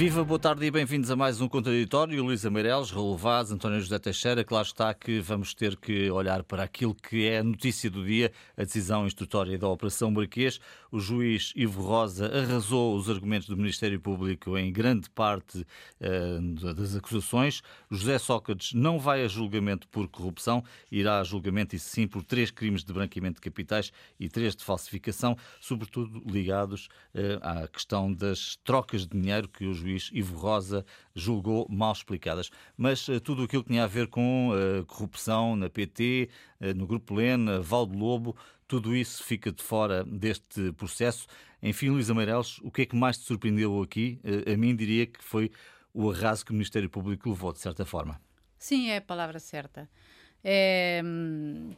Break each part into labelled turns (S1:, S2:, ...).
S1: Viva, boa tarde e bem-vindos a mais um Contraditório. Luísa Meireles, Raul Vaz, António José Teixeira. Claro está que vamos ter que olhar para aquilo que é a notícia do dia, a decisão instrutória da Operação Marquês. O juiz Ivo Rosa arrasou os argumentos do Ministério Público em grande parte uh, das acusações. José Sócrates não vai a julgamento por corrupção, irá a julgamento, e sim, por três crimes de branqueamento de capitais e três de falsificação, sobretudo ligados uh, à questão das trocas de dinheiro que os juiz Ivo Rosa julgou mal explicadas. Mas uh, tudo aquilo que tinha a ver com uh, corrupção na PT, uh, eh, no Grupo Lena, Valdo Lobo, tudo isso fica de fora deste processo. Enfim, Luísa Meireles, o que é que mais te surpreendeu aqui? a mim diria que foi o arraso que o Ministério Público levou, de certa forma.
S2: Sim, é a palavra certa. É, hum,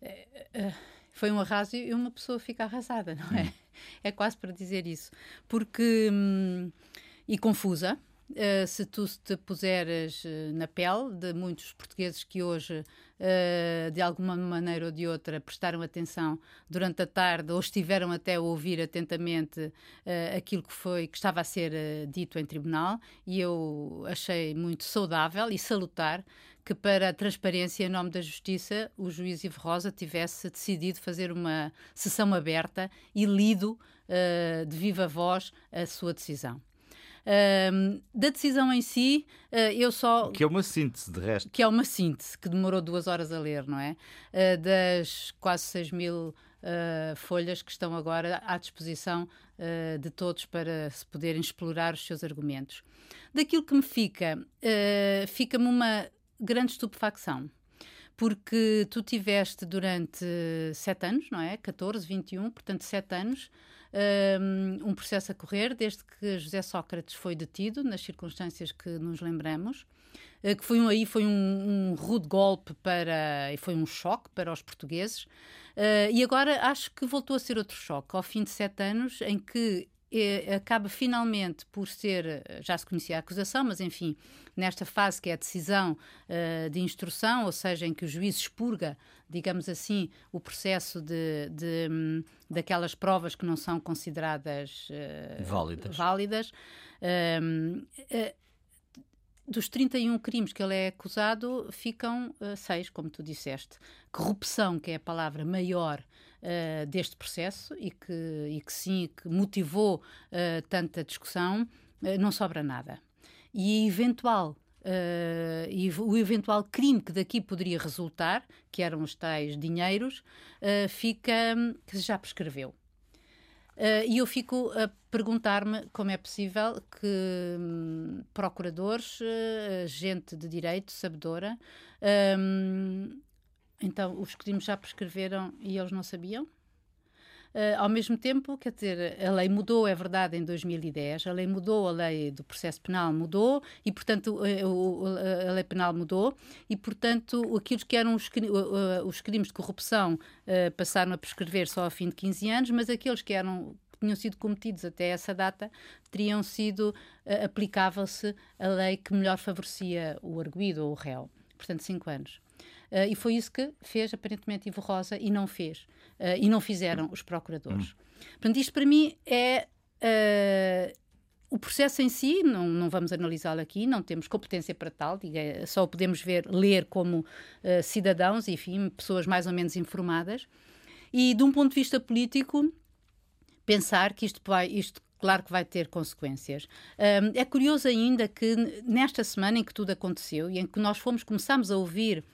S2: é, é, foi um arraso e uma pessoa fica arrasada, não é? Hum. É quase para dizer isso. Porque. Hum, e confusa. Uh, se tu te puseres uh, na pele de muitos portugueses que hoje, uh, de alguma maneira ou de outra, prestaram atenção durante a tarde ou estiveram até a ouvir atentamente aquilo que foi que estava a ser dito em tribunal, e eu achei muito saudável e salutar que para a transparência em nome da justiça o juiz Ivo Rosa tivesse decidido fazer uma sessão aberta e lido de viva voz a sua decisão da decisão em si, uh, eu só.
S1: Que é uma síntese, de resto.
S2: Que é uma síntese, que demorou duas horas a ler, não é? Uh, das quase 6 mil Uh, folhas que estão agora à disposição uh, de todos para se poderem explorar os seus argumentos. Daquilo que me fica, uh, fica-me uma grande estupefacção. Porque tu tiveste durante sete anos, não é? 14, 21, portanto, sete anos, um processo a correr desde que José Sócrates foi detido, nas circunstâncias que nos lembramos, eh, que foi um, aí foi um, um rude golpe para e foi um choque para os portugueses. Uh, e agora acho que voltou a ser outro choque, ao fim de sete anos, em que acaba finalmente por ser, já se conhecia a acusação, mas enfim, nesta fase que é a decisão uh, de instrução, ou seja, em que o juiz expurga, digamos assim, o processo de, de um, daquelas provas que não são consideradas uh, válidas. válidas uh, dos 31 crimes que ele é acusado, ficam uh, seis, como tu disseste. Corrupção, que é a palavra maior uh, deste processo e que, e que sim, que motivou uh, tanta discussão, não sobra nada. E eventual Uh, o eventual crime que daqui poderia resultar, que eram os tais dinheiros, uh, fica que já prescreveu. Uh, e eu fico a perguntar-me como é possível que hum, procuradores, uh, gente de direito, sabedora, um, então os crimes já prescreveram e eles não sabiam? Uh, ao mesmo tempo, quer dizer, a lei mudou, é verdade, em 2010, a lei mudou, a lei do processo penal mudou e, portanto, a, a lei penal mudou e, portanto, aqueles que eram os, os crimes de corrupção uh, passaram a prescrever só ao fim de 15 anos, mas aqueles que eram tinham sido cometidos até essa data teriam sido aplicável-se a lei que melhor favorecia o arguído ou o réu, portanto cinco anos. Uh, e foi isso que fez, aparentemente, Ivo Rosa e não fez. Uh, e não fizeram os procuradores. Hum. Portanto, isto para mim é. Uh, o processo em si, não, não vamos analisá-lo aqui, não temos competência para tal, diga, só o podemos ver, ler como cidadãos, enfim, pessoas mais ou menos informadas. E de um ponto de vista político, pensar que isto vai, isto claro que vai ter consequências. Um, é curioso ainda que nesta semana em que tudo aconteceu e em que nós fomos, começamos a ouvir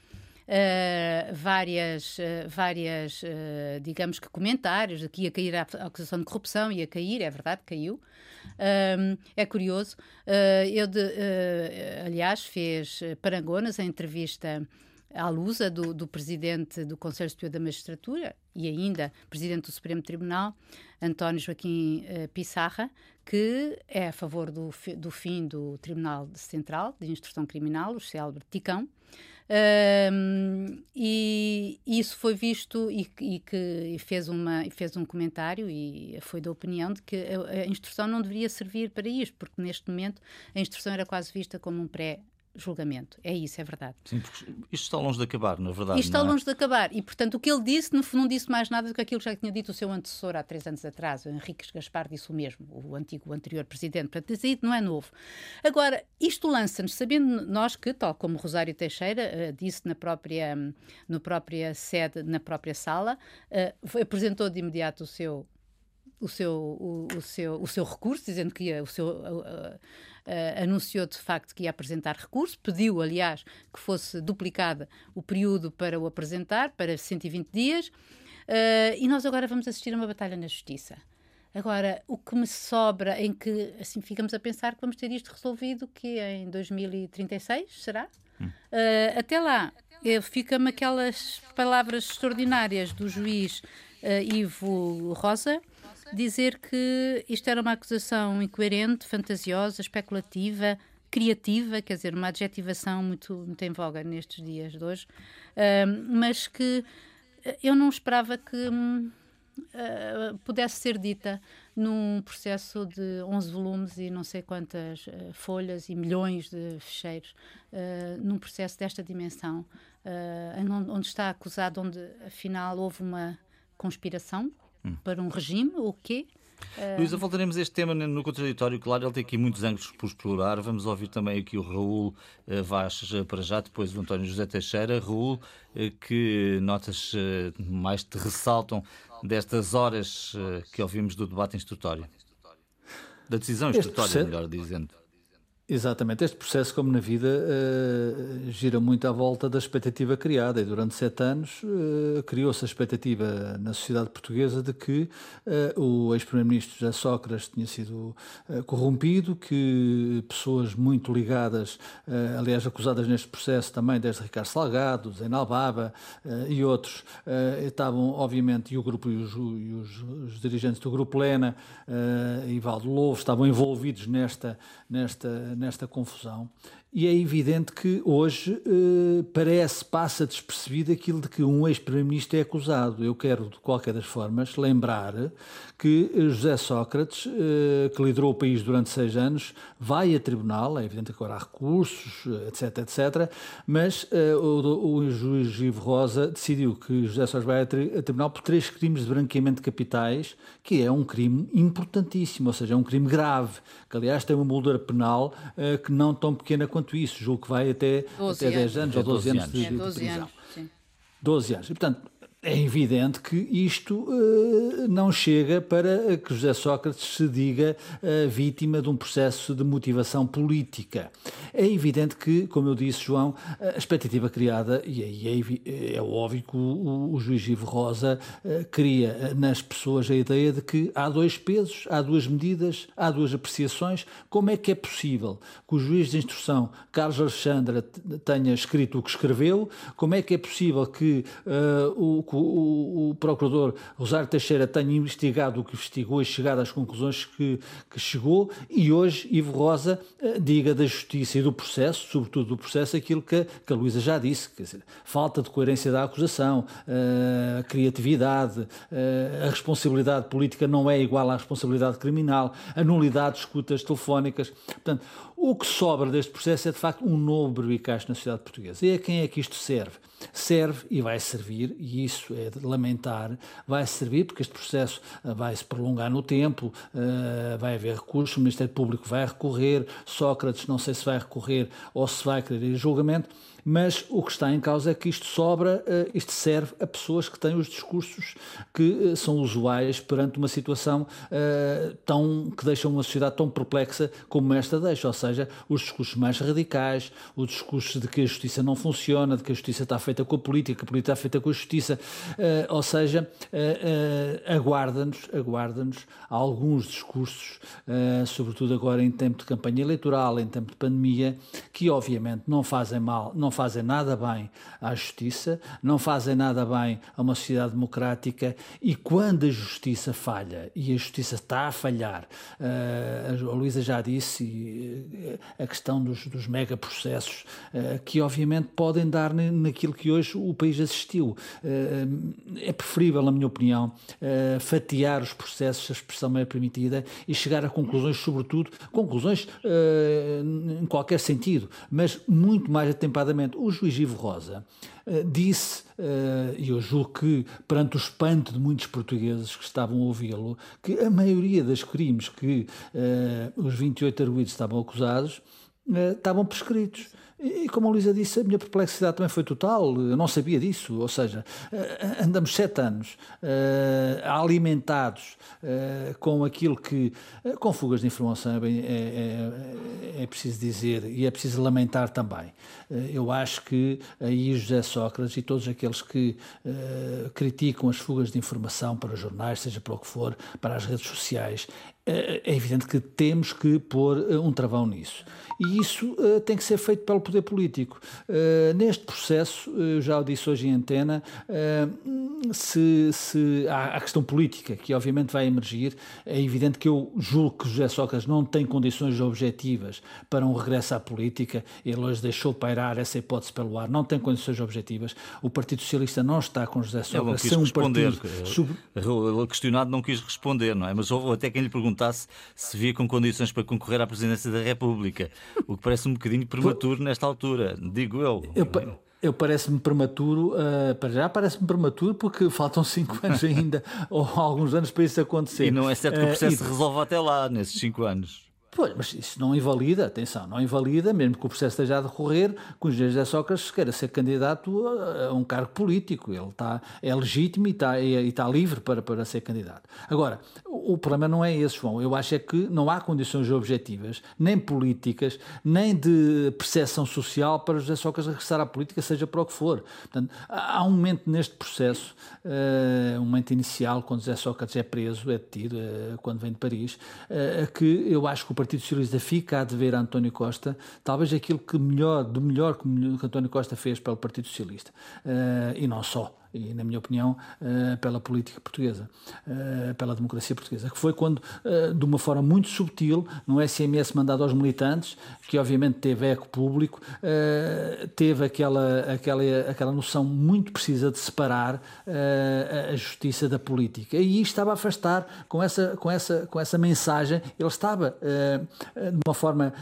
S2: Uh, várias, uh, várias uh, digamos que comentários de que ia cair a acusação de corrupção, ia cair, é verdade, caiu. É curioso. eu, de, aliás, fez Parangonas, a entrevista à lusa do, do presidente do Conselho Superior da Magistratura e ainda presidente do Supremo Tribunal, António Joaquim Pissarra, que é a favor do, do fim do Tribunal Central de Instrução Criminal, o célebre TICão, um, e isso foi visto e, e que fez, uma, fez um comentário e foi da opinião de que a, a instrução não deveria servir para isto, porque neste momento a instrução era quase vista como um pré julgamento. É isso, é verdade.
S1: Sim, porque isto está longe de acabar, na verdade.
S2: Isto está
S1: é?
S2: longe de acabar. E, portanto, o que ele disse não, não disse mais nada do que aquilo que já tinha dito o seu antecessor há três anos atrás. O Henrique Gaspar disse o mesmo, o antigo, o anterior presidente. Portanto, isso não é novo. Agora, isto lança-nos, sabendo nós que, tal como Rosário Teixeira uh, disse na própria, no própria sede, na própria sala, uh, apresentou de imediato o seu o seu, o, o, seu, o seu recurso, dizendo que ia, o seu, uh, anunciou de facto que ia apresentar recurso, pediu, aliás, que fosse duplicada o período para o apresentar, para 120 dias, uh, e nós agora vamos assistir a uma batalha na Justiça. Agora, o que me sobra em que, assim, ficamos a pensar que vamos ter isto resolvido que é em 2036, será? Hum. Uh, até lá, fica-me aquelas palavras extraordinárias do juiz uh, Ivo Rosa, dizer que isto era uma acusação incoerente, fantasiosa, especulativa, criativa, quer dizer, uma adjetivação muito, muito em voga nestes dias de hoje, uh, mas que eu não esperava que uh, pudesse ser dita num processo de 11 volumes e não sei quantas uh, folhas e milhões de fecheiros, num processo desta dimensão, onde está acusado, onde afinal houve uma conspiração hum. para um regime, o quê?
S1: Uh... Luísa, voltaremos a este tema no contraditório. Claro, ele tem aqui muitos ângulos por explorar. Vamos ouvir também aqui o Raul uh, Vaz para já, depois o António José Teixeira. Raul, que notas mais te ressaltam destas horas que ouvimos do debate instrutório? Da decisão instrutória, melhor dizendo.
S3: Exatamente. Este processo, como na vida, uh, gira muito à volta da expectativa criada. E durante sete anos uh, criou-se a expectativa na sociedade portuguesa de que uh, o ex-primeiro-ministro José Sócrates tinha sido corrompido, que pessoas muito ligadas, aliás, acusadas neste processo também, desde Ricardo Salgado, Zé Baba e outros, estavam, obviamente, e o grupo e os, e os, os dirigentes do Grupo Lena e Valdo Lovo estavam envolvidos nesta, nesta nesta confusão e é evidente que hoje eh, parece, passa despercebido aquilo de que um ex-primeiro-ministro é acusado. Eu quero, de qualquer das formas, lembrar que José Sócrates, eh, que liderou o país durante seis anos, vai a tribunal, é evidente que agora há recursos, etc, etc, mas eh, o, o, juiz Ivo Rosa decidiu que José Sócrates vai a, tri a tribunal por três crimes de branqueamento de capitais, que é um crime importantíssimo, ou seja, é um crime grave, que aliás tem uma moldura penal eh, que não tão pequena quanto isso, julgo que vai até, até 10 anos, ou 12, 12 anos, de, é, 12 de prisão. Anos, sim. 12 anos. E, portanto, é evidente que isto uh, não chega para que José Sócrates se diga uh, vítima de um processo de motivação política. É evidente que, como eu disse, João, a expectativa criada, e aí é, é, óbvio que o, o, juiz Ivo Rosa uh, cria nas pessoas a ideia de que há dois pesos, há duas medidas, há duas apreciações. Como é que é possível que o juiz de instrução, Carlos Alexandra, tenha escrito o que escreveu? Como é que é possível que o que o, o, procurador Rosário Teixeira tenha investigado o que investigou e chegado às conclusões que, que chegou, e hoje Ivo Rosa uh, diga da justiça e do processo, sobretudo do processo, aquilo que, que a Luísa já disse, quer dizer, falta de coerência da acusação, uh, criatividade, uh, a responsabilidade política não é igual à responsabilidade criminal, a nulidade de escutas telefónicas. Portanto, o que sobra deste processo é de facto um novo berbicacho na sociedade portuguesa. E a quem é que isto serve? Serve e vai servir, e isso é de lamentar, vai servir porque este processo uh, vai se prolongar no tempo, uh, vai haver recursos, o Ministério Público vai recorrer, Sócrates não sei se vai recorrer ou se vai querer julgamento mas o que está em causa é que isto sobra, uh, isto serve a pessoas que têm os discursos que uh, são usuais perante uma situação uh, tão, que deixa uma sociedade tão perplexa como esta deixa, ou seja, os discursos mais radicais, o discurso de que a justiça não funciona, de que a justiça está feita com a política, que a política está feita com a justiça, ou seja, aguarda-nos, aguarda-nos alguns discursos, sobretudo agora em tempo de campanha eleitoral, em tempo de pandemia, que obviamente não fazem mal, não fazem nada bem à justiça, não fazem nada bem a uma sociedade democrática e quando a justiça falha e a justiça está a falhar, uh, a Luísa já disse uh, a questão dos, dos megaprocessos uh, que obviamente podem dar naquilo que hoje o país assistiu. é preferível, na minha opinião, fatiar os processos, a expressão é permitida, e chegar a conclusões, sobretudo, conclusões em qualquer sentido, mas muito mais atempadamente. O juiz Ivo Rosa uh, disse, uh, e eu julgo que perante o espanto de muitos portugueses que estavam a ouvi-lo, que a maioria dos crimes que uh, os 28 arguidos estavam acusados estavam prescritos. E como a Luísa disse, a minha perplexidade também foi total, eu não sabia disso, ou seja, eh, andamos sete anos uh, alimentados uh, com aquilo que, uh, com fugas de informação, é, é, é, preciso dizer, e é preciso lamentar também. eu acho que aí José Sócrates e todos aqueles que criticam as fugas de informação para os jornais, seja para o que for, para as redes sociais, é evidente que temos que pôr um travão nisso. E isso uh, tem que ser feito pelo poder político. Uh, neste processo, eu já o disse hoje em antena, uh, se, se há a questão política, que obviamente vai emergir, é evidente que eu julgo que José Sócrates não tem condições objetivas para um regresso à política. Ele hoje deixou pairar essa hipótese pelo ar, não tem condições objetivas. O Partido Socialista não está com José Sócrates.
S1: Ele não quis um responder. Ele, questionado, não quis responder, não é? Mas houve até quem lhe perguntasse se via com condições para concorrer à presidência da República. O que parece um bocadinho prematuro nesta altura, digo eu.
S3: eu eu parece-me prematuro, uh, para já parece-me prematuro porque faltam 5 anos ainda, ou alguns anos para isso acontecer.
S1: E não é certo que o processo uh, e... se resolva até lá, nesses 5 anos.
S3: Pois, mas isso não invalida, atenção, não invalida, mesmo que o processo esteja a decorrer, que o José Sócrates queira ser candidato a, um cargo político. Ele está, é legítimo e está, e, está livre para, para ser candidato. Agora, o, o, problema não é esse, João. Eu acho é que não há condições objetivas, nem políticas, nem de percepção social para José Sócrates regressar à política, seja para o que for. Portanto, há um momento neste processo, uh, um momento inicial, quando José Sócrates é preso, é detido, uh, quando vem de Paris, uh, que eu acho que o Partido Socialista fica a dever a António Costa, talvez aquilo que melhor, do melhor que, António Costa fez pelo Partido Socialista. Uh, e não só e, na minha opinião, uh, pela política portuguesa, uh, pela democracia portuguesa, que foi quando, uh, de uma forma muito subtil, no SMS mandado aos militantes, que obviamente teve eco público, teve aquela, aquela, aquela noção muito precisa de separar a justiça da política. E estava a afastar, com essa, com essa, com essa mensagem, ele estava, de uma forma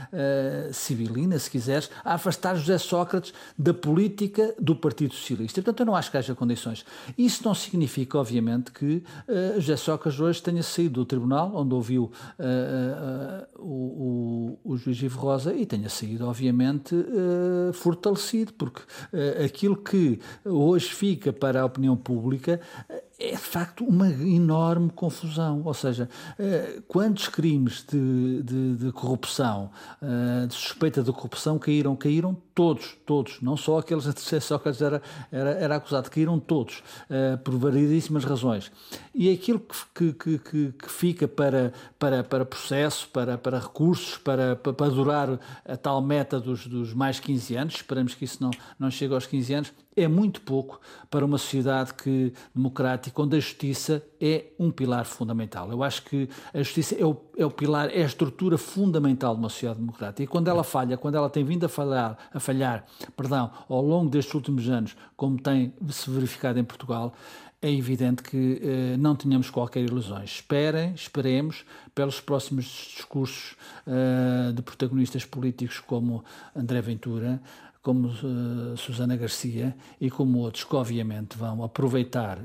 S3: civilina, se quiseres, a afastar José Sócrates da política do Partido Socialista. Portanto, eu não acho que haja condições condições. Isso não significa, obviamente, que uh, José Socas hoje tenha saído do tribunal, onde ouviu uh, uh, o, o, o, juiz Ivo Rosa, e tenha saído, obviamente, fortalecido, porque aquilo que hoje fica para a opinião pública é de facto uma enorme confusão. Ou seja, quantos crimes de, de, de corrupção, de suspeita de corrupção caíram? Caíram todos, todos, não só aqueles a que Sócrates era, era, era acusado, caíram todos, uh, por variedíssimas razões. E aquilo que, que, que, que, fica para, para, para processo, para, para recursos, para, para durar a tal meta dos, dos mais 15 anos, esperamos que isso não, não chegue aos 15 anos, é muito pouco para uma sociedade que, democrática, onde a justiça é um pilar fundamental. Eu acho que a justiça é o, é o pilar, é a estrutura fundamental de uma sociedade democrática. E quando ela falha, quando ela tem vindo a falhar, a falhar perdão, ao longo destes últimos anos, como tem se verificado em Portugal, é evidente que eh, não tenhamos qualquer ilusões. Esperem, esperemos pelos próximos discursos eh, de protagonistas políticos como André Ventura, como uh, Susana Garcia e como outros que obviamente vão aproveitar uh,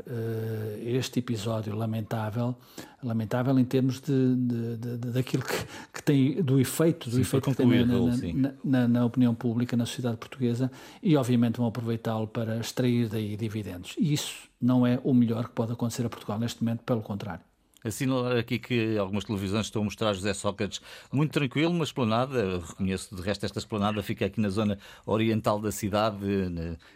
S3: este episódio lamentável, lamentável em termos de, de, de, de daquilo que, que, tem do efeito, do sim, efeito que tem na, na, na, opinião pública na sociedade portuguesa e obviamente vão aproveitá-lo para extrair daí dividendos. E isso não é o melhor que pode acontecer a Portugal neste momento, pelo contrário.
S1: Assinalar aqui que algumas televisões estão a mostrar José Sócrates muito tranquilo, uma esplanada. Reconheço, de resto, esta esplanada fica aqui na zona oriental da cidade,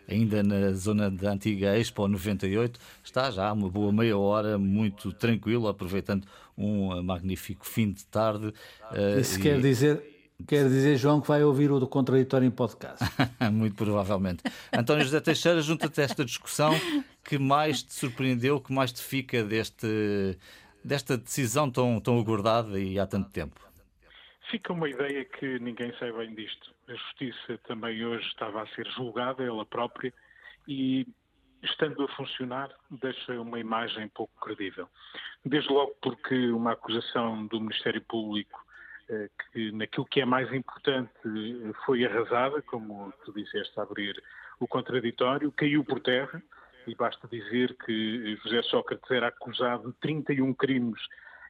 S1: ainda na zona da antiga Expo 98. Está já uma boa meia hora, muito tranquilo, aproveitando um magnífico fim de tarde.
S3: Isso e... quer dizer Quer dizer, João, que vai ouvir o do contraditório em podcast.
S1: Muito provavelmente. António José Teixeira, junta-te a esta discussão. Que mais te surpreendeu, que mais te fica deste, desta decisão tão, tão aguardada e há tanto tempo?
S4: Fica uma ideia que ninguém sabe bem disto. A justiça também hoje estava a ser julgada, ela própria, e estando a funcionar, deixa uma imagem pouco credível. Desde logo porque uma acusação do Ministério Público eh, que naquilo que é mais importante eh, foi arrasada, como tu disseste a abrir o contraditório, caiu por terra, e basta dizer que José Sócrates era acusado de 31 crimes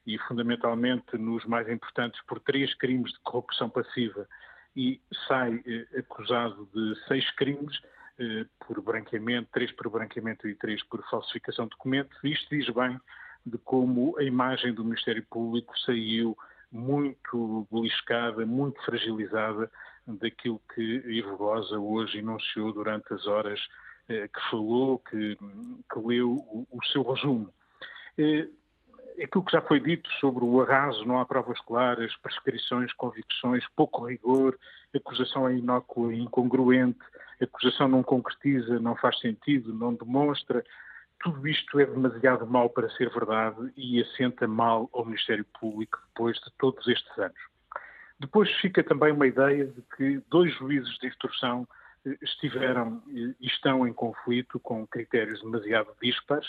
S4: e fundamentalmente nos mais importantes por três crimes de corrupção passiva e sai eh, acusado de seis crimes eh, por branqueamento, três por branqueamento e três por falsificação de documentos. Isto diz bem de como a imagem do Ministério Público saiu muito beliscada, muito fragilizada daquilo que Ivo Rosa hoje enunciou durante as horas eh, que falou, que, que leu o, o, seu resumo. Eh, aquilo que já foi dito sobre o arraso, não há provas claras, prescrições, convicções, pouco rigor, acusação é inócua incongruente, acusação não concretiza, não faz sentido, não demonstra. Tudo isto é demasiado mal para ser verdade e assenta mal ao Ministério Público depois de todos estes anos. Depois fica também uma ideia de que dois juízes de instrução eh, estiveram e estão em conflito com critérios demasiado dispares,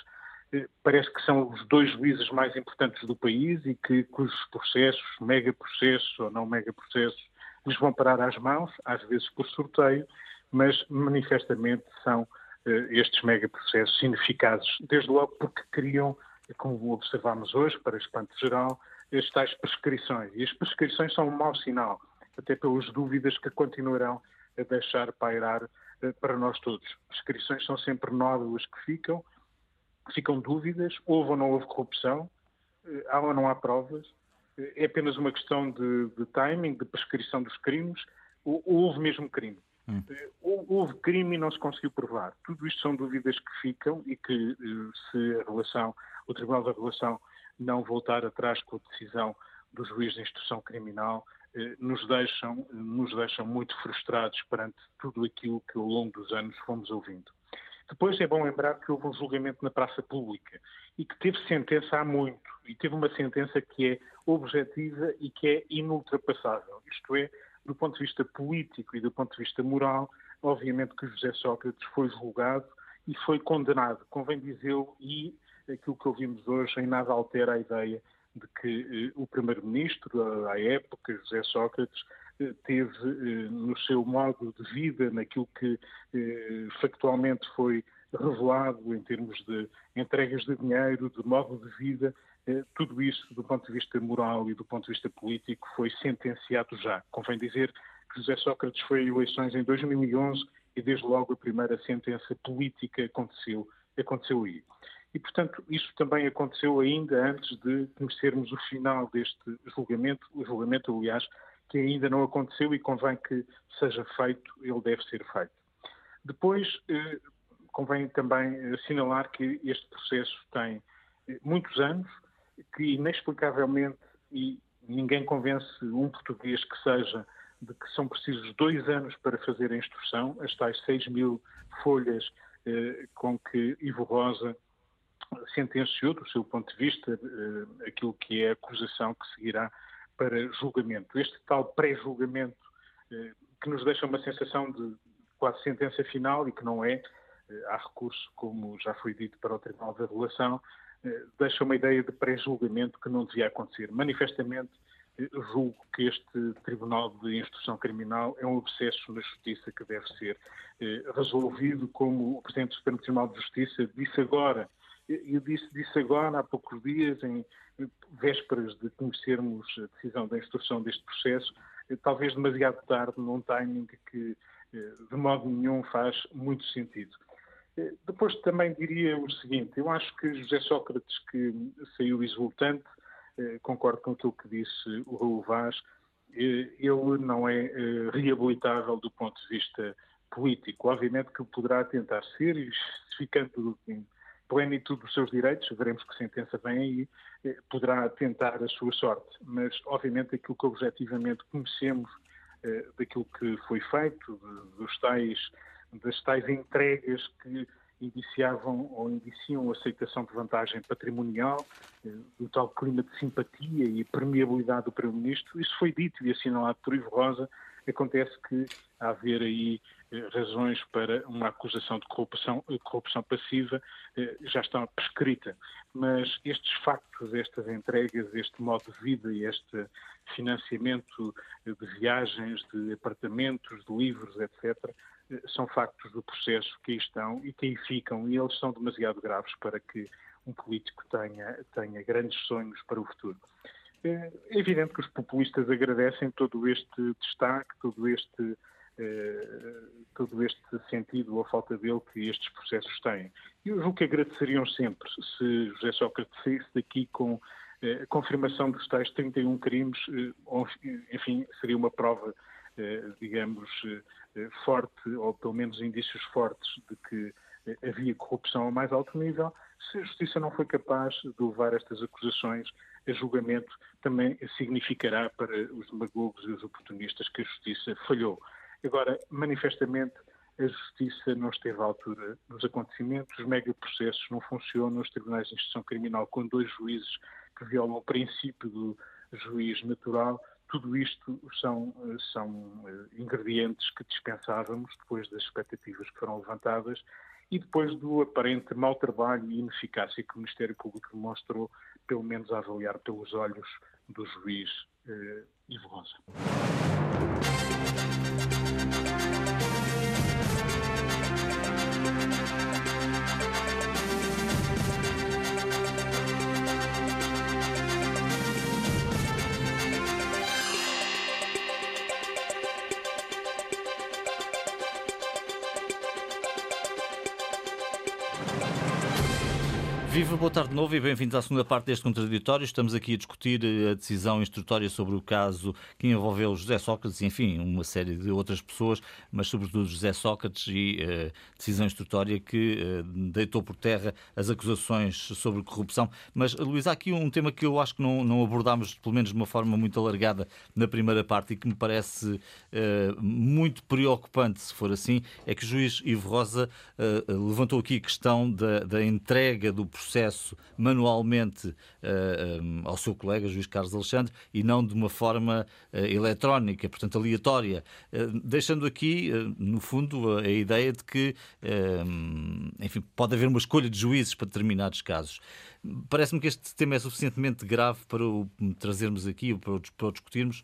S4: parece que são os dois juízes mais importantes do país e que cujos processos, mega processos ou não mega processos, lhes vão parar às mãos, às vezes por sorteio, mas manifestamente são uh, estes mega processos ineficazes, desde logo porque criam, como observamos hoje, para espanto geral, as tais prescrições. E as prescrições são um mau sinal, até pelas dúvidas que continuarão deixar pairar uh, para nós todos. Prescrições são sempre nódulas que ficam, ficam dúvidas, houve ou não houve corrupção, eh, há ou não há provas, eh, é apenas uma questão de, de timing, de prescrição dos crimes, ou, ou houve mesmo crime. Hum. Eh, houve crime e não se conseguiu provar. Tudo isto são dúvidas que ficam e que, se a relação, o Tribunal da Relação não voltar atrás com a decisão do juiz de instrução criminal, nos deixam, nos deixam muito frustrados perante tudo aquilo que ao longo dos anos fomos ouvindo. Depois é bom lembrar que houve um julgamento na praça pública e que teve sentença há muito, e teve uma sentença que é objetiva e que é inultrapassável. Isto é, do ponto de vista político e do ponto de vista moral, obviamente que José Sócrates foi julgado e foi condenado, convém dizê-lo, e aquilo que ouvimos hoje em nada altera a ideia de que eh, o primeiro-ministro, à época, José Sócrates, teve eh, no seu modo de vida, naquilo que eh, factualmente foi revelado em termos de entregas de dinheiro, de modo de vida, eh, tudo isso, do ponto de vista moral e do ponto de vista político, foi sentenciado já. Convém dizer que José Sócrates foi a eleições em 2011 e desde logo a primeira sentença política aconteceu, aconteceu aí. E, portanto, isso também aconteceu ainda antes de conhecermos o final deste julgamento, o julgamento, aliás, que ainda não aconteceu e convém que seja feito, ele deve ser feito. Depois, eh, convém também assinalar que este processo tem eh, muitos anos, que inexplicavelmente, e ninguém convence um português que seja, de que são precisos dois anos para fazer a instrução, as tais 6 mil folhas eh, com que Ivo Rosa sentenciou, do seu ponto de vista, aquilo que é a acusação que seguirá para julgamento. Este tal pré-julgamento, eh, que nos deixa uma sensação de quase sentença final e que não é, eh, há recurso, como já foi dito, para o Tribunal da Relação, eh, deixa uma ideia de pré-julgamento que não devia acontecer. Manifestamente, julgo que este Tribunal de Instrução Criminal é um obsesso na Justiça que deve ser resolvido, como o Presidente do Supremo Tribunal de Justiça disse agora eu disse, disse agora, há poucos dias, em vésperas de conhecermos a decisão da instrução deste processo, eh, talvez demasiado tarde, num timing que eh, de modo nenhum faz muito sentido. Eh, depois também diria o seguinte: eu acho que José Sócrates, que saiu exultante, concordo com aquilo que disse o Raul Vaz, ele não é reabilitável do ponto de vista político. Obviamente que poderá tentar ser, e ficando plenitude dos seus direitos, veremos que sentença vem aí, eh, poderá tentar a sua sorte. Mas, obviamente, aquilo que objetivamente conhecemos daquilo que foi feito, dos tais, das tais entregas que indiciavam ou indiciam a aceitação de vantagem patrimonial, do tal clima de simpatia e permeabilidade do Primeiro-Ministro. Isso foi dito e assinalado por Ivo Rosa. Acontece que há haver aí razões para uma acusação de corrupção, corrupção passiva eh, já está prescrita. Mas estes factos, estas entregas, este modo de vida e este financiamento de viagens, de apartamentos, de livros, etc., eh, são factos do processo que aí estão e que aí ficam, e eles são demasiado graves para que um político tenha, tenha grandes sonhos para o futuro. É evidente que os populistas agradecem todo este destaque, todo este eh, todo este sentido ou a falta dele que estes processos têm. Eu julgo que agradeceriam sempre se José Sócrates saísse daqui com eh, a confirmação dos tais 31 crimes, eh, enfim, seria uma prova, digamos, forte, ou pelo menos indícios fortes de que havia corrupção ao mais alto nível. Se a Justiça não foi capaz de levar estas acusações a julgamento, também significará para os demagogos e os oportunistas que a Justiça falhou. Agora, manifestamente, a justiça não esteve à altura dos acontecimentos, os megaprocessos não funcionam, os tribunais de instrução criminal com dois juízes que violam o princípio do juiz natural, tudo isto são, são eh, ingredientes que dispensávamos depois das expectativas que foram levantadas e depois do aparente mau trabalho e ineficácia que o Ministério Público demonstrou, pelo menos a avaliar pelos olhos do juiz eh, Ivo Rosa.
S1: Viva, boa tarde de novo e bem-vindos à segunda parte deste contraditório. Estamos aqui a discutir eh, a decisão instrutória sobre o caso que envolveu José Sócrates e, enfim, uma série de outras pessoas, mas sobretudo José Sócrates e uh, decisão instrutória que uh, deitou por terra as acusações sobre corrupção. Mas, Luís, há aqui um tema que eu acho que não, não abordámos, pelo menos de uma forma muito alargada, na primeira parte e que me parece muito preocupante, se for assim, é que o juiz Ivo Rosa levantou aqui a questão da, da entrega do processo processo manualmente uh, eh, um, eh, ao seu colega, juiz Carlos Alexandre, e não de uma forma uh, eletrónica, portanto aleatória, uh, deixando aqui, no fundo, a, a, ideia de que, enfim, pode haver uma escolha de juízes para determinados casos. Parece-me que este tema é suficientemente grave para o trazermos aqui, para o, para o discutirmos.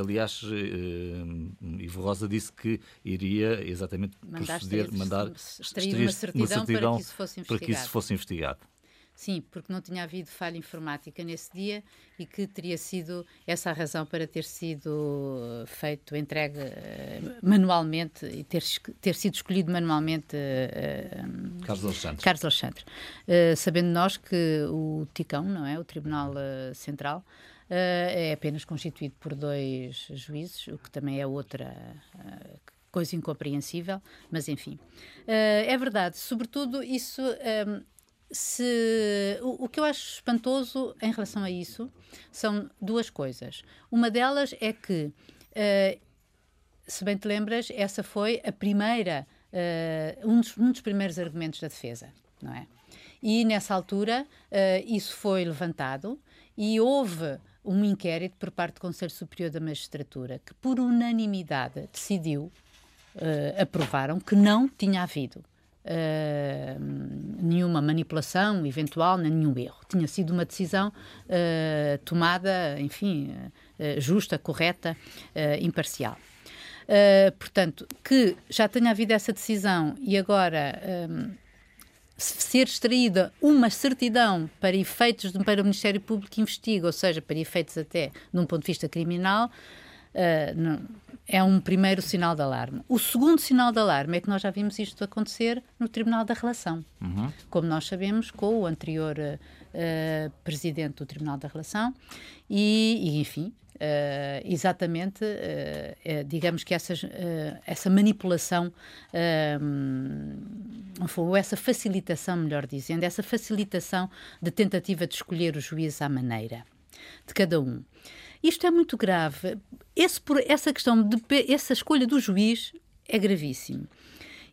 S1: aliás, Ivo Rosa disse que iria exatamente
S2: mandar proceder, mandar extrair uma certidão, uma certidão
S1: para, que isso fosse investigado.
S2: Sim, porque não tinha havido falha informática nesse dia e que teria sido essa a razão para ter sido feito, entregue uh, manualmente e ter, ter sido escolhido manualmente uh,
S1: Carlos Alexandre.
S2: Carlos Alexandre. Uh, sabendo nós que o TICão, não é? O Tribunal Central, é apenas constituído por dois juízes, o que também é outra coisa incompreensível, mas enfim. é verdade, sobretudo isso se o, o, que eu acho espantoso em relação a isso são duas coisas. Uma delas é que, uh, se bem te lembras, essa foi a primeira, uh, um, dos, um, dos, primeiros argumentos da defesa, não é? E nessa altura uh, isso foi levantado e houve um inquérito por parte do Conselho Superior da Magistratura que, por unanimidade, decidiu, aprovaram que não tinha havido Uh, nenhuma manipulação eventual, nenhum erro. Tinha sido uma decisão uh, tomada, enfim, uh, justa, correta, imparcial. portanto, que já tenha havido essa decisão e agora ser extraída uma certidão para efeitos de, para o Ministério Público que investiga, ou seja, para efeitos até de um ponto de vista criminal, é um primeiro sinal de alarme. O segundo sinal de alarme é que nós já vimos isto acontecer no Tribunal da Relação. Uhum. Como nós sabemos, com o anterior uh, presidente do Tribunal da Relação, e, e enfim. Uh, exatamente, uh, digamos que essas, essa manipulação, ou essa facilitação, melhor dizendo, essa facilitação de tentativa de escolher o juiz à maneira de cada um. Isto é muito grave. Esse, essa questão de essa escolha do juiz é gravíssimo.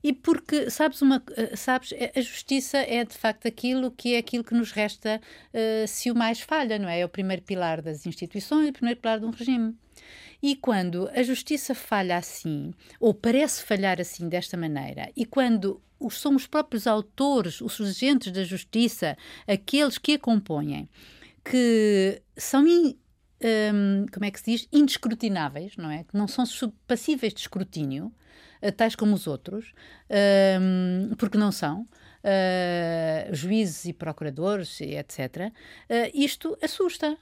S2: E porque, sabes, uma, eh, sabes, a justiça é de facto aquilo que é aquilo que nos resta uh, se o mais falha, não é? É o primeiro pilar das instituições e o primeiro pilar de um regime. E quando a justiça falha assim, ou parece falhar assim desta maneira, e quando os, são os próprios autores, os agentes da justiça, aqueles que a compõem, que são um, como é que se diz, indescrutináveis, não é? Que não são passíveis de escrutínio, uh, tais como os outros, um, porque não são. Uh, juízes e procuradores, etc., uh, isto assusta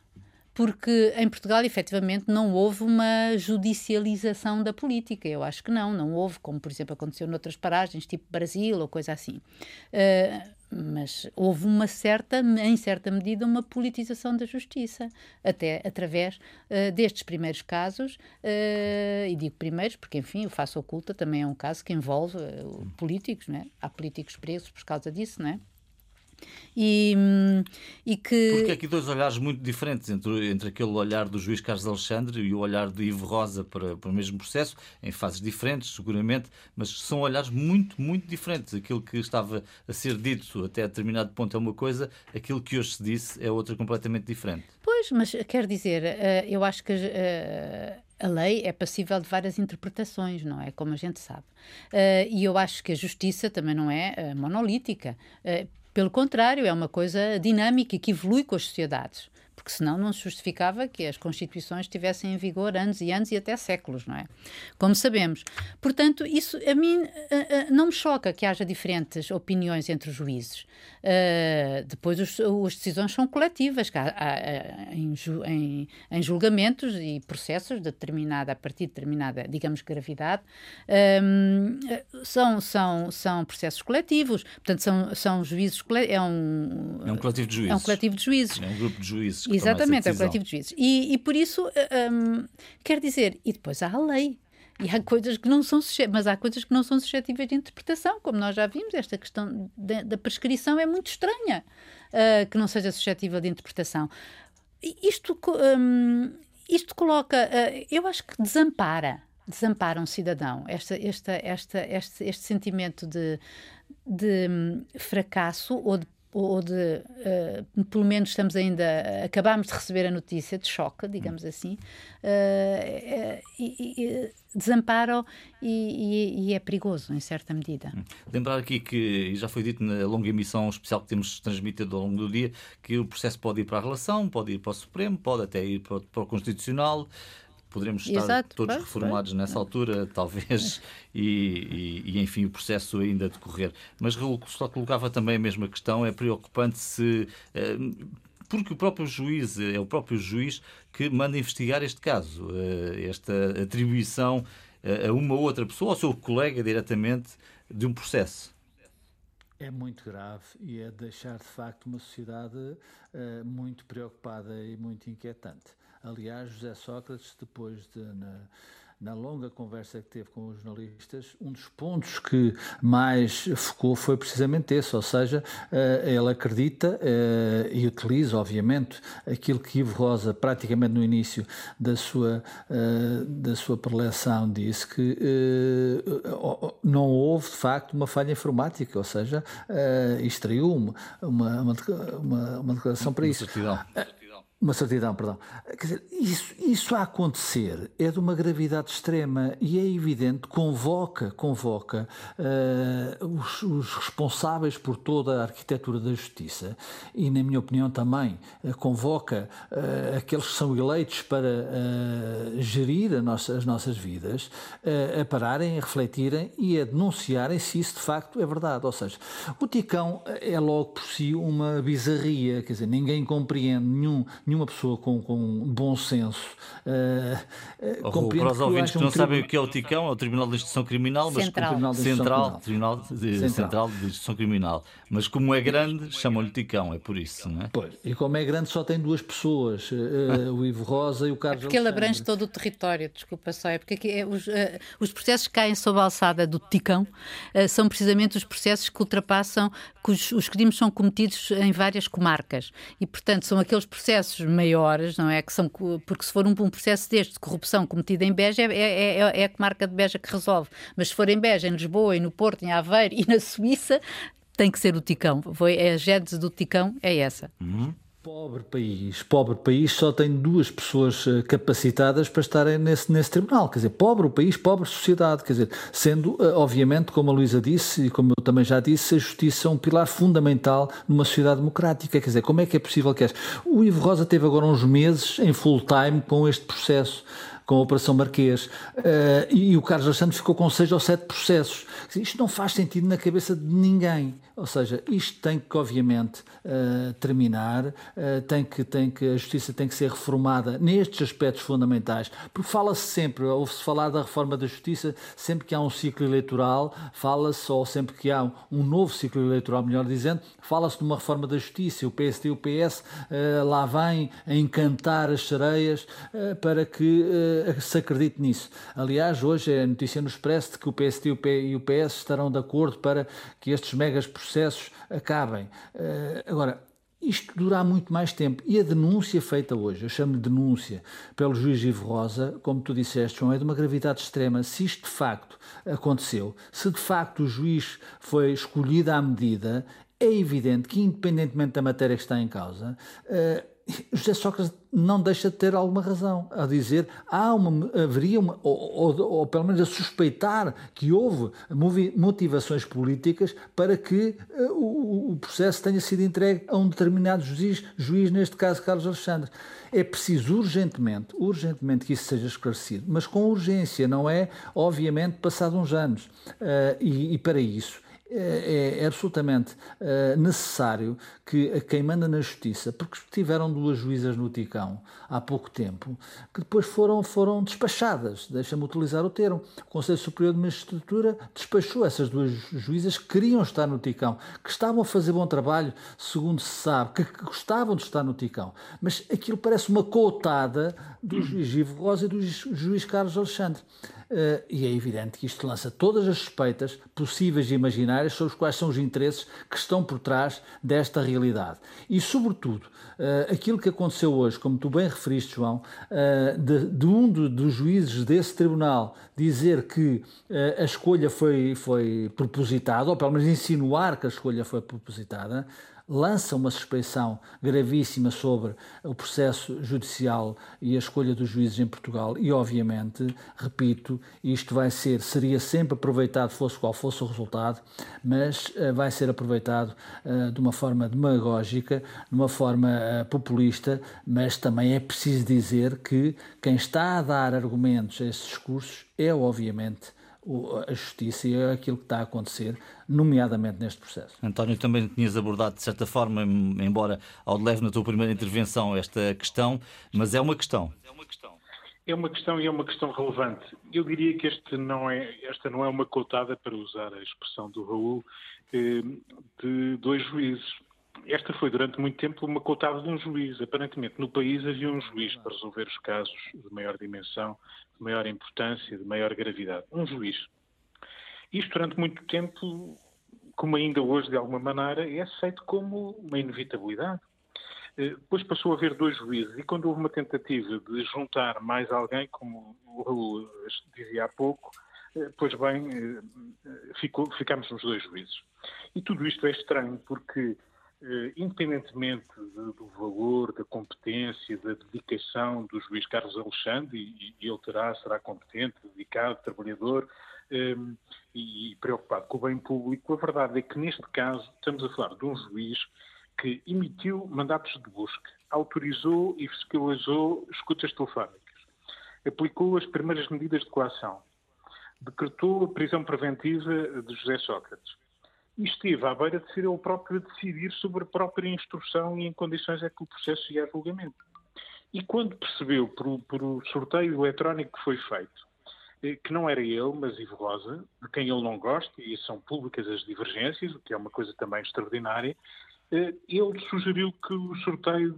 S2: porque em Portugal, efetivamente, não houve uma judicialização da política. Eu acho que não, não houve, como por exemplo aconteceu noutras paragens, tipo Brasil ou coisa assim. Uh, mas houve uma certa, em certa medida, uma politização da justiça, até através uh, destes primeiros casos, uh, e digo primeiros porque, enfim, o Faço Oculta também é um caso que envolve políticos, né? há políticos presos por causa disso, não é?
S1: E, e que. Porque aqui dois olhares muito diferentes entre, entre aquele olhar do juiz Carlos Alexandre e o olhar de Ivo Rosa para, para o mesmo processo, em fases diferentes, seguramente, mas são olhares muito, muito diferentes. Aquilo que estava a ser dito até determinado ponto é uma coisa, aquilo que hoje se disse é outra completamente diferente.
S2: Pois, mas quer dizer, eh, eu acho que. Eh, a lei é passível de várias interpretações, não é? Como a gente sabe. Uh, e eu acho que a justiça também não é uh, monolítica. Uh, pelo contrário, é uma coisa dinâmica que evolui com as sociedades porque senão não se justificava que as constituições estivessem em vigor anos e anos e até séculos, não é? Como sabemos. Portanto, isso a mim não me choca que haja diferentes opiniões entre os juízes. Uh, depois os, as decisões são coletivas, há, há, em, em, em, julgamentos e processos de determinada, a partir de determinada, digamos, gravidade, são, são, são processos coletivos, portanto, são, são juízes,
S1: é um, é um coletivo de juízes.
S2: É um coletivo de juízes.
S1: É um grupo de juízes.
S2: Exatamente, é o coletivo de juízes. E, e por isso, um, quer dizer, e depois há a lei. E há coisas que não são mas há coisas que não são suscetíveis de interpretação, como nós já vimos, esta questão da, da prescrição é muito estranha uh, que não seja suscetível de interpretação. Isto, um, isto coloca, uh, eu acho que desampara, desampara um cidadão, esta, esta, esta, este, este sentimento de, de um, fracasso ou de ou de, uh, pelo menos estamos ainda, acabámos de receber a notícia de choque, digamos assim, uh, e, e, desamparo e, e, é perigoso, em certa medida. Hum.
S1: Lembrar aqui que, já foi dito na longa emissão especial que temos transmitido ao longo do dia, que o processo pode ir para a relação, pode ir para o Supremo, pode até ir para o, para o Constitucional, poderemos estar Exato, todos pois, reformados pois. nessa altura, talvez, e, e, e, enfim, o processo ainda decorrer. Mas só colocava também a mesma questão, é preocupante se. Eh, porque o próprio juiz, é o próprio juiz que manda investigar este caso, eh, esta atribuição eh, a uma outra pessoa, ao seu colega diretamente, de um processo.
S3: É muito grave e é deixar de facto uma sociedade uh, muito preocupada e muito inquietante. Aliás, José Sócrates, depois de. Na, na longa conversa que teve com os jornalistas, um dos pontos que mais focou foi precisamente esse, ou seja, uh, ele acredita uh, e utiliza, obviamente, aquilo que Ivo Rosa, praticamente no início da sua, uh, da sua preleção, disse que não houve, de facto, uma falha informática, ou seja, extraiu uma, uma, uma, uma declaração para isso. Certidão. Uma certidão, perdão. Quer dizer, isso, isso a acontecer é de uma gravidade extrema e é evidente, convoca, convoca uh, os, os, responsáveis por toda a arquitetura da justiça e, na minha opinião, também uh, convoca uh, aqueles que são eleitos para gerir nossa, as nossas vidas a pararem, a refletirem e a denunciarem se isso de facto é verdade. Ou seja, o Ticão é logo por si uma bizarria, quer dizer, ninguém compreende nenhum nenhuma pessoa com, com bom senso uh,
S1: uh, compreende Para os ouvintes que, que não um sabem o que é o TICão, é o Tribunal de Instrução Criminal, mas
S2: Central,
S1: Tribunal de Central, Tribunal de, Central. Central de Instrução Criminal. Mas como é grande, chamam-lhe Ticão, é por isso, não é?
S3: Pois, e como é grande só tem duas pessoas, uh, o Ivo Rosa e o Carlos
S2: é Porque ele abrange todo o território, desculpa só, é porque aqui é, os, os processos que caem sob a alçada do Ticão são precisamente os processos que ultrapassam, que os, os crimes são cometidos em várias comarcas e, portanto, são aqueles processos processos maiores, não é? Que são, porque se for um, um processo deste de corrupção cometido em Beja, é, é, é, é a marca de Beja que resolve. Mas se for em Beja, em Lisboa, e no Porto, em Aveiro e na Suíça, tem que ser o Ticão. Foi, a gênese do Ticão é essa.
S3: Uhum. Pobre país, pobre país só tem duas pessoas eh, capacitadas para estarem nesse, nesse tribunal. Quer dizer, pobre o país, pobre sociedade. Quer dizer, sendo, eh, obviamente, como a Luísa disse e como eu também já disse, a justiça é um pilar fundamental numa sociedade democrática. Quer dizer, como é que é possível que é? O Ivo Rosa teve agora uns meses em full time com este processo com a Operação Marquês, uh, e o Carlos Alexandre ficou com seis ou sete processos. Isto não faz sentido na cabeça de ninguém. Ou seja, isto tem que, obviamente, uh, terminar, uh, tem que, tem que, a justiça tem que ser reformada nestes aspectos fundamentais, porque fala-se sempre, ouve-se falar da reforma da justiça sempre que há um ciclo eleitoral, fala-se, ou sempre que há um, novo ciclo eleitoral, melhor dizendo, fala-se de uma reforma da justiça. O PSD e o PS uh, lá vêm a encantar as sereias para que se acredite nisso. Aliás, hoje é notícia no Expresso de que o PSD e o PS estarão de acordo para que estes megas processos acabem. Uh, agora, isto durará muito mais tempo. E a denúncia feita hoje, eu chamo de denúncia, pelo juiz Ivo Rosa, como tu disseste, João, é de uma gravidade extrema. Se isto de facto aconteceu, se de facto o juiz foi escolhido à medida, é evidente que, independentemente da matéria que está em causa, uh, José Sócrates não deixa de ter alguma razão a dizer há uma haveria uma, ou, ou, ou, pelo menos a suspeitar que houve motivações políticas para que uh, o, o, processo tenha sido entregue a um determinado juiz, juiz neste caso Carlos Alexandre. É preciso urgentemente, urgentemente que isso seja esclarecido, mas com urgência, não é obviamente passado uns anos. Uh, e, e para isso é, é, absolutamente uh, necessário que quem manda na justiça, porque tiveram duas juízas no Ticão há pouco tempo, que depois foram, foram despachadas, deixa-me utilizar o termo. O Conselho Superior de Magistratura despachou essas duas juízas que queriam estar no Ticão, que estavam a fazer bom trabalho, segundo se sabe, que, que gostavam de estar no Ticão. Mas aquilo parece uma cotada do juiz Ivo Rosa e do juiz Carlos Alexandre. Uh, e é evidente que isto lança todas as suspeitas possíveis e imaginárias sobre quais são os interesses que estão por trás desta realidade. E, sobretudo, uh, aquilo que aconteceu hoje, como tu bem referiste, João, uh, de, de, um do, dos juízes desse tribunal dizer que a escolha foi, foi propositada, ou pelo menos insinuar que a escolha foi propositada, lança uma suspeição gravíssima sobre o processo judicial e a escolha dos juízes em Portugal. E, obviamente, repito, isto vai ser, seria sempre aproveitado, fosse qual fosse o resultado, mas uh, vai ser aproveitado uh, de uma forma demagógica, de uma forma uh, populista, mas também é preciso dizer que quem está a dar argumentos a esses discursos é, obviamente, a justiça e é aquilo que está a acontecer, nomeadamente neste processo.
S1: António, também tinhas abordado, de certa forma, embora ao de leve na tua primeira intervenção, esta questão, mas é uma questão. É uma questão.
S4: É uma questão e é uma questão relevante. Eu diria que este não é, esta não é uma cotada, para usar a expressão do Raul, eh, de dois juízes. Esta foi durante muito tempo uma cotada de um juiz. Aparentemente no país havia um juiz para resolver os casos de maior dimensão, de maior importância, de maior gravidade. Um juiz. Isto durante muito tempo, como ainda hoje de alguma maneira, é aceito como uma inevitabilidade. Eh, depois passou a haver dois juízes e quando houve uma tentativa de juntar mais alguém, como o Raul dizia há pouco, eh, pois bem, eh, ficou, ficámos nos dois juízes. E tudo isto é estranho porque eh, independentemente do valor, da competência, da dedicação do juiz Carlos Alexandre, e, ele terá, será competente, dedicado, trabalhador ehm, e preocupado com o bem público, a verdade é que neste caso estamos a falar de um juiz que emitiu mandatos de busca, autorizou e fiscalizou escutas telefónicas, aplicou as primeiras medidas de coação, decretou a prisão preventiva de José Sócrates, e esteve à beira de ser ele próprio a decidir sobre a própria instrução e em condições é que o processo ia a julgamento. E quando percebeu, por, por o sorteio eletrónico que foi feito, eh, que não era ele, mas Ivo Rosa, de quem ele não gosta, e são públicas as divergências, o que é uma coisa também extraordinária, eh, ele sugeriu que o sorteio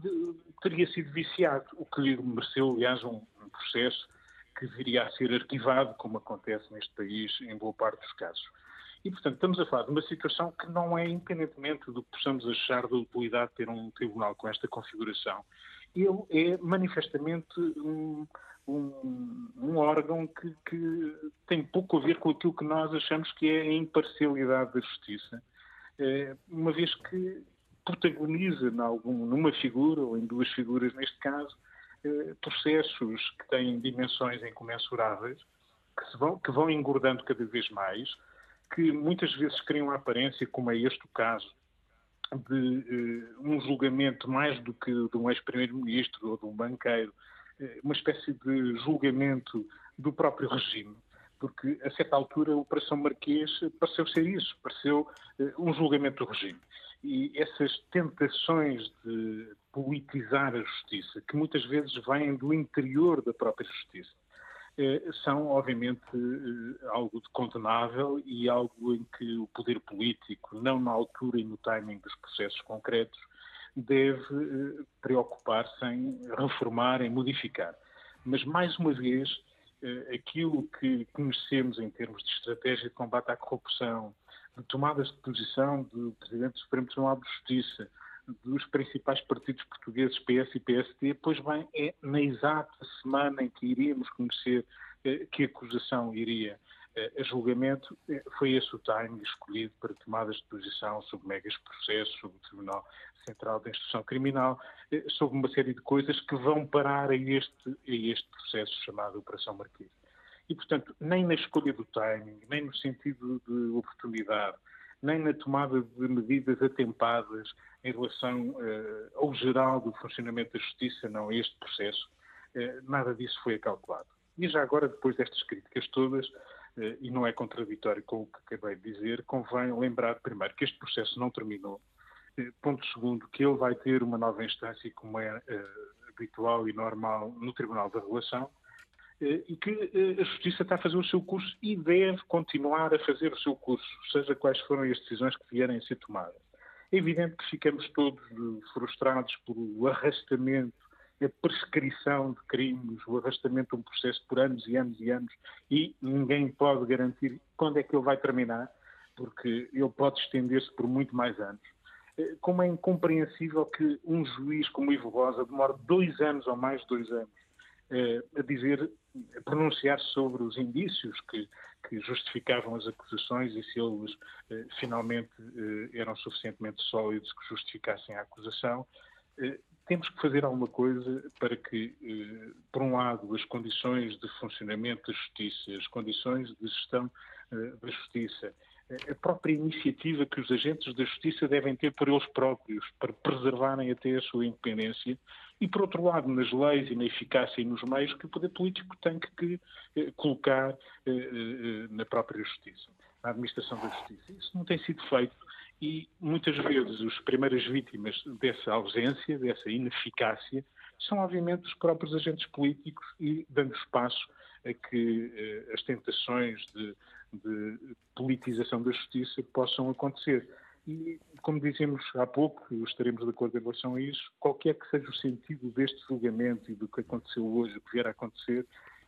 S4: teria sido viciado, o que lhe mereceu, aliás, um, um processo que viria a ser arquivado, como acontece neste país em boa parte dos casos. E, portanto, estamos a falar de uma situação que não é independentemente do que possamos achar da utilidade de ter um tribunal com esta configuração. Ele é manifestamente um, um, um órgão que, que, tem pouco a ver com aquilo que nós achamos que é a imparcialidade da justiça, é, uma vez que protagoniza numa figura, ou em duas figuras neste caso, é, processos que têm dimensões incomensuráveis, que, vão, que vão engordando cada vez mais, que muitas vezes criam a aparência, como é este o caso, de uh, um julgamento mais do que de um ex-primeiro-ministro ou de um banqueiro, uh, uma espécie de julgamento do próprio regime, porque a certa altura a Operação Marquês pareceu ser isso, pareceu uh, um julgamento do regime. E essas tentações de politizar a justiça, que muitas vezes vêm do interior da própria justiça, eh, são, obviamente, eh, algo de condenável e algo em que o poder político, não na altura e no timing dos processos concretos, deve eh, preocupar-se em reformar, em modificar. Mas, mais uma vez, aquilo que conhecemos em termos de estratégia de combate à corrupção, de tomadas de posição do Presidente do Supremo Tribunal de Justiça, dos principais partidos portugueses, PS e PSD, pois bem, é na exata semana em que iríamos conhecer eh, que acusação iria eh, a julgamento, eh, foi esse o time escolhido para tomadas de posição sobre megas processos, sobre o Tribunal Central da Instrução Criminal, sobre uma série de coisas que vão parar a este, a este processo chamado Operação Marquês. E, portanto, nem na escolha do timing, nem no sentido de oportunidade, nem na tomada de medidas atempadas em relação uh, ao geral do funcionamento da justiça, não a este processo, uh, nada disso foi calculado. E já agora, depois destas críticas todas, uh, e não é contraditório com o que acabei de dizer, convém lembrar primeiro que este processo não terminou. Ponto segundo, que ele vai ter uma nova instância, como é habitual e normal no Tribunal da Relação, e que eh, a Justiça está a fazer o seu curso e deve continuar a fazer o seu curso, seja quais forem as decisões que vierem a ser tomadas. É evidente que ficamos todos eh, frustrados pelo arrastamento, a prescrição de crimes, o arrastamento de um processo por anos e anos e anos, e ninguém pode garantir quando é que ele vai terminar, porque ele pode estender-se por muito mais anos. Como é incompreensível que um juiz como Ivo Rosa demore dois anos ou mais de dois anos a dizer pronunciar sobre os indícios que, que, justificavam as acusações e se eles eh, finalmente eh, eram suficientemente sólidos que justificassem a acusação. Eh, temos que fazer alguma coisa para que, eh, por um lado, as condições de funcionamento da justiça, as condições de gestão eh, da justiça, a própria iniciativa que os agentes da justiça devem ter por eles próprios, para preservarem até a sua independência, e, por outro lado, nas leis e na eficácia e nos meios que o poder político tem que, eh, colocar eh, eh, na própria justiça, na administração da justiça. Isso não tem sido feito e, muitas vezes, as primeiras vítimas dessa ausência, dessa ineficácia, são, obviamente, os próprios agentes políticos e dando espaço a que eh, as tentações de, de politização da justiça possam acontecer. E, como dizíamos há pouco, estaremos de acordo em relação a isso, qualquer que seja o sentido deste julgamento e do que aconteceu hoje, o que vier a acontecer,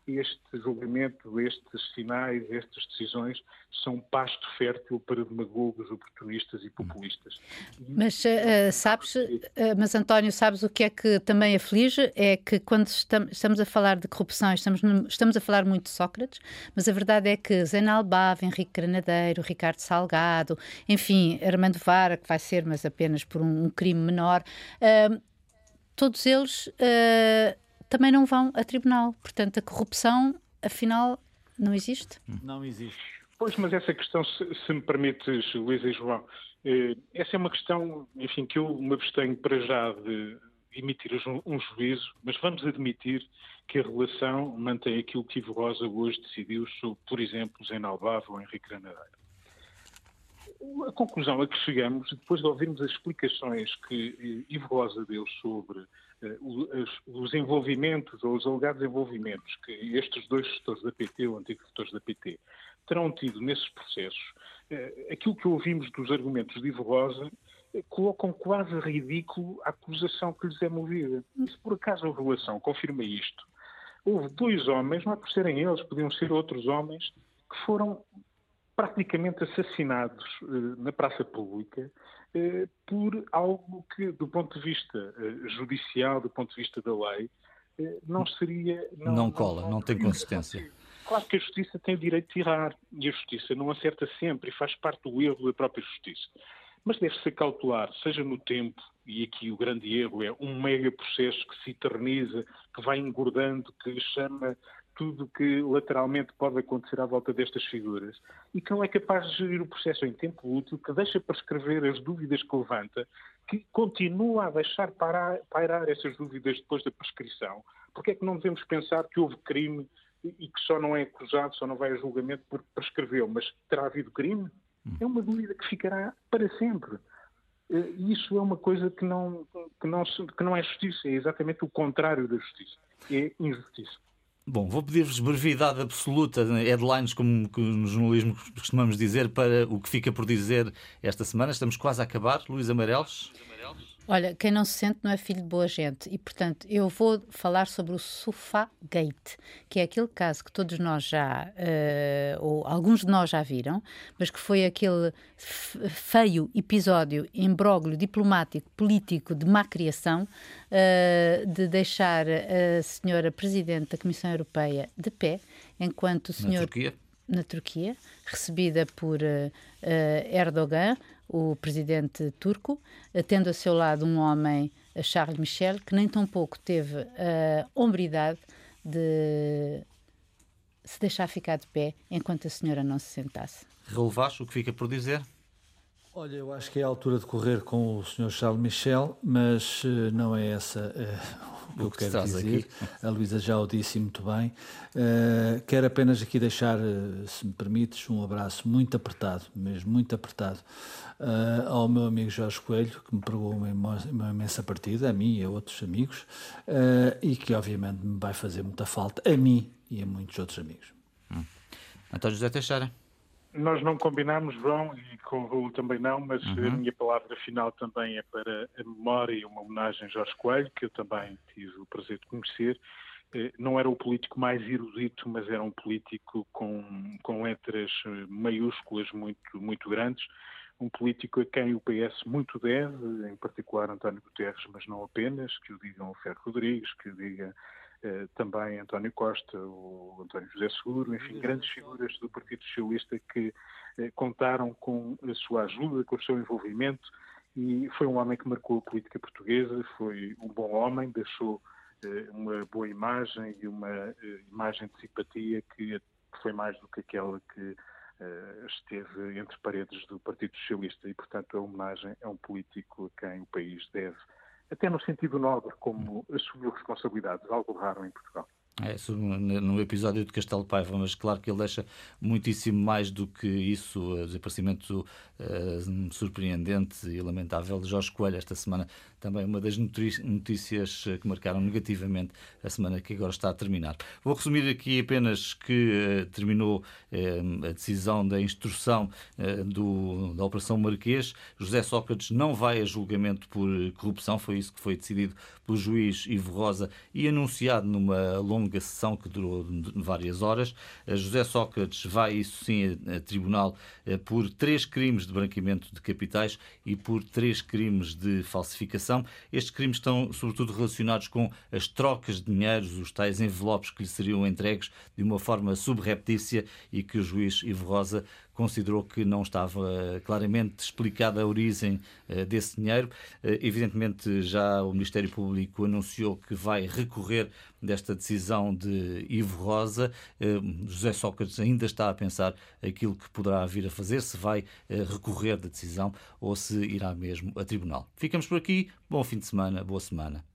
S4: este julgamento, estes sinais, estas decisões são pasto fértil para demagogos, oportunistas e populistas.
S2: Mas uh, sabes, uh, mas António, sabes o que é que também aflige? É que quando estamos a falar de corrupção, estamos, estamos a falar muito de Sócrates, mas a verdade é que Zena Albava, Henrique Granadeiro, Ricardo Salgado, enfim, Armando Vara, que vai ser, mas apenas por um, um crime menor, uh, todos eles também não vão a tribunal. Portanto, a corrupção, afinal, não existe?
S3: Não existe.
S4: Pois, mas essa questão, se, se me permites, Luísa e João, eh, essa é uma questão, enfim, que eu me abstenho para já de emitir um, um, juízo, mas vamos admitir que a relação mantém aquilo que Ivo Rosa hoje decidiu sobre, por exemplo, Zé Nalbava ou Henrique Granadeira. A conclusão a que chegamos, depois de ouvirmos as explicações que Ivo Rosa deu sobre eh, os envolvimentos ou os alegados envolvimentos que estes dois gestores da PT, ou antigos gestores da PT, terão tido nesses processos, eh, aquilo que ouvimos dos argumentos de Ivo Rosa eh, colocam quase ridículo a acusação que lhes é movida. E se por acaso a relação confirma isto, houve dois homens, não é por serem eles, podiam ser outros homens, que foram praticamente assassinados na praça pública eh, por algo que, do ponto de vista eh, judicial, do ponto de vista da lei, eh, não seria.
S1: Não, não cola, não, não, não tem consistência.
S4: Claro que a justiça tem o direito de errar e a justiça não acerta sempre e faz parte do erro da própria justiça. Mas deve ser cautelar, seja no tempo, e aqui o grande erro é um mega processo que se eterniza, que vai engordando, que chama tudo que lateralmente pode acontecer à volta destas figuras e que não é capaz de gerir o processo em tempo útil, que deixa para escrever as dúvidas que levanta, que continua a deixar parar, pairar essas dúvidas depois da prescrição. Porque é que não devemos pensar que houve crime e que só não é acusado, só não vai a julgamento porque prescreveu, mas terá havido crime? Hum. É uma dúvida que ficará para sempre. E isso é uma coisa que não, que, não, que não é justiça, é exatamente o contrário da justiça, é injustiça.
S1: Bom, vou pedir-vos brevidade absoluta, headlines, como no jornalismo costumamos dizer, para o que fica por dizer esta semana. Estamos quase a acabar. Luís Amarelos.
S2: Olha, quem não se sente não é filho de boa gente. E, portanto, eu vou falar sobre o Sofá Gate, que é aquele caso que todos nós já, uh, ou alguns de nós já viram, mas que foi aquele feio episódio, imbróglio diplomático, político, de má criação, uh, de deixar a senhora Presidente da Comissão Europeia de pé, enquanto o senhor.
S1: Na Turquia?
S2: Na Turquia, recebida por uh, Erdogan o presidente turco, tendo a seu lado um homem, Charles Michel, que nem tão pouco teve a hombridade de se deixar ficar de pé enquanto a senhora não se sentasse.
S1: Relevaste o que fica por dizer?
S3: Olha, eu acho que é a altura de correr com o Sr. Charles Michel, mas uh, não é essa uh, o que eu quero dizer. Aqui. A Luísa já o disse muito bem. Uh, quero apenas aqui deixar, se me permites, um abraço muito apertado, mesmo muito apertado, ao meu amigo Jorge Coelho, que me pregou uma, uma imensa partida, a mim e a outros amigos, e que obviamente me vai fazer muita falta, a mim e a muitos outros amigos.
S1: Hum. António José Teixeira.
S4: Nós não combinámos, João, e com o Raul também não, mas uhum. a minha palavra final também é para a memória e uma homenagem a Jorge Coelho, que eu também tive o prazer de conhecer. Eh, não era o político mais erudito, mas era um político com, com letras eh, maiúsculas muito, muito grandes, um político a quem o PS muito deve, em particular António Guterres, mas não apenas, que o digam o Ferro Rodrigues, que o diga também António Costa, o António José Seguro, enfim, grandes figuras do Partido Socialista que eh, contaram com a sua ajuda, com o seu envolvimento e foi um homem que marcou a política portuguesa, foi um bom homem, deixou eh, uma boa imagem e uma imagem de simpatia que foi mais do que aquela que esteve entre paredes do Partido Socialista e, portanto, a homenagem é um político a quem o país deve até no sentido nobre, como assumiu responsabilidades, algo raro em Portugal.
S1: É, no episódio de Castelo Paiva, mas claro que ele deixa muitíssimo mais do que isso, o desaparecimento uh, surpreendente e lamentável de Jorge Coelho esta semana. Também uma das notícias que marcaram negativamente a semana que agora está a terminar. Vou resumir aqui apenas que uh, terminou uh, a decisão da instrução do, da Operação Marquês. José Sócrates não vai a julgamento por corrupção, foi isso que foi decidido pelo juiz Ivo Rosa e anunciado numa longa sessão que durou várias horas. José Sócrates vai, isso sim, a, tribunal por três crimes de branqueamento de capitais e por três crimes de falsificação. Estes crimes estão, sobretudo, relacionados com as trocas de dinheiros, os tais envelopes que lhe seriam entregues de uma forma subreptícia e que o juiz Ivo Rosa considerou que não estava claramente explicada a origem eh, desse dinheiro. Eh, evidentemente, já o Ministério Público anunciou que vai recorrer desta decisão de Ivo Rosa. Eh, José Sócrates ainda está a pensar aquilo que poderá vir a fazer, se vai recorrer da decisão ou se irá mesmo a tribunal. Ficamos por aqui. Bom fim de semana, boa semana.